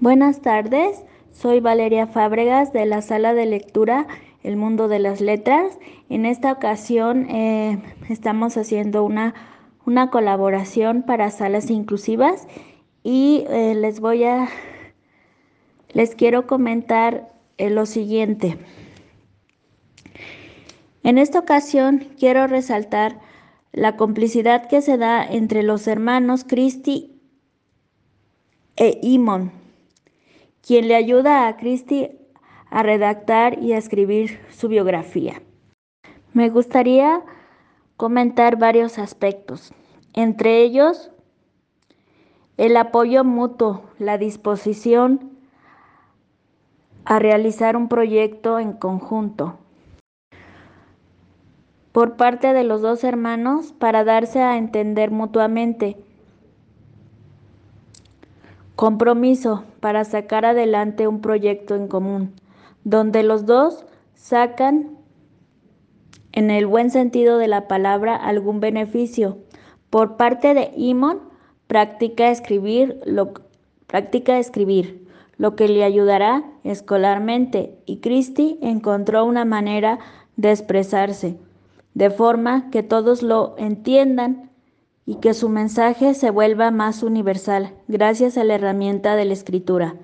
Buenas tardes, soy Valeria Fábregas de la sala de lectura El Mundo de las Letras. En esta ocasión eh, estamos haciendo una, una, colaboración para salas inclusivas y eh, les voy a, les quiero comentar eh, lo siguiente. En esta ocasión quiero resaltar la complicidad que se da entre los hermanos Christy e Imon, quien le ayuda a Christy a redactar y a escribir su biografía. Me gustaría comentar varios aspectos, entre ellos el apoyo mutuo, la disposición a realizar un proyecto en conjunto, por parte de los dos hermanos para darse a entender mutuamente. Compromiso para sacar adelante un proyecto en común, donde los dos sacan, en el buen sentido de la palabra, algún beneficio. Por parte de Imon, practica escribir lo, practica escribir, lo que le ayudará escolarmente, y Christy encontró una manera de expresarse de forma que todos lo entiendan y que su mensaje se vuelva más universal gracias a la herramienta de la escritura.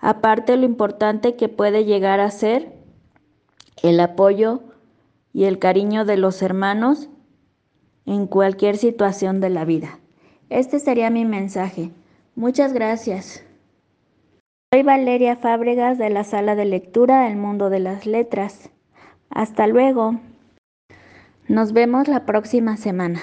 Aparte lo importante que puede llegar a ser el apoyo y el cariño de los hermanos en cualquier situación de la vida. Este sería mi mensaje. Muchas gracias. Soy Valeria Fábregas de la sala de lectura El Mundo de las Letras. Hasta luego. Nos vemos la próxima semana.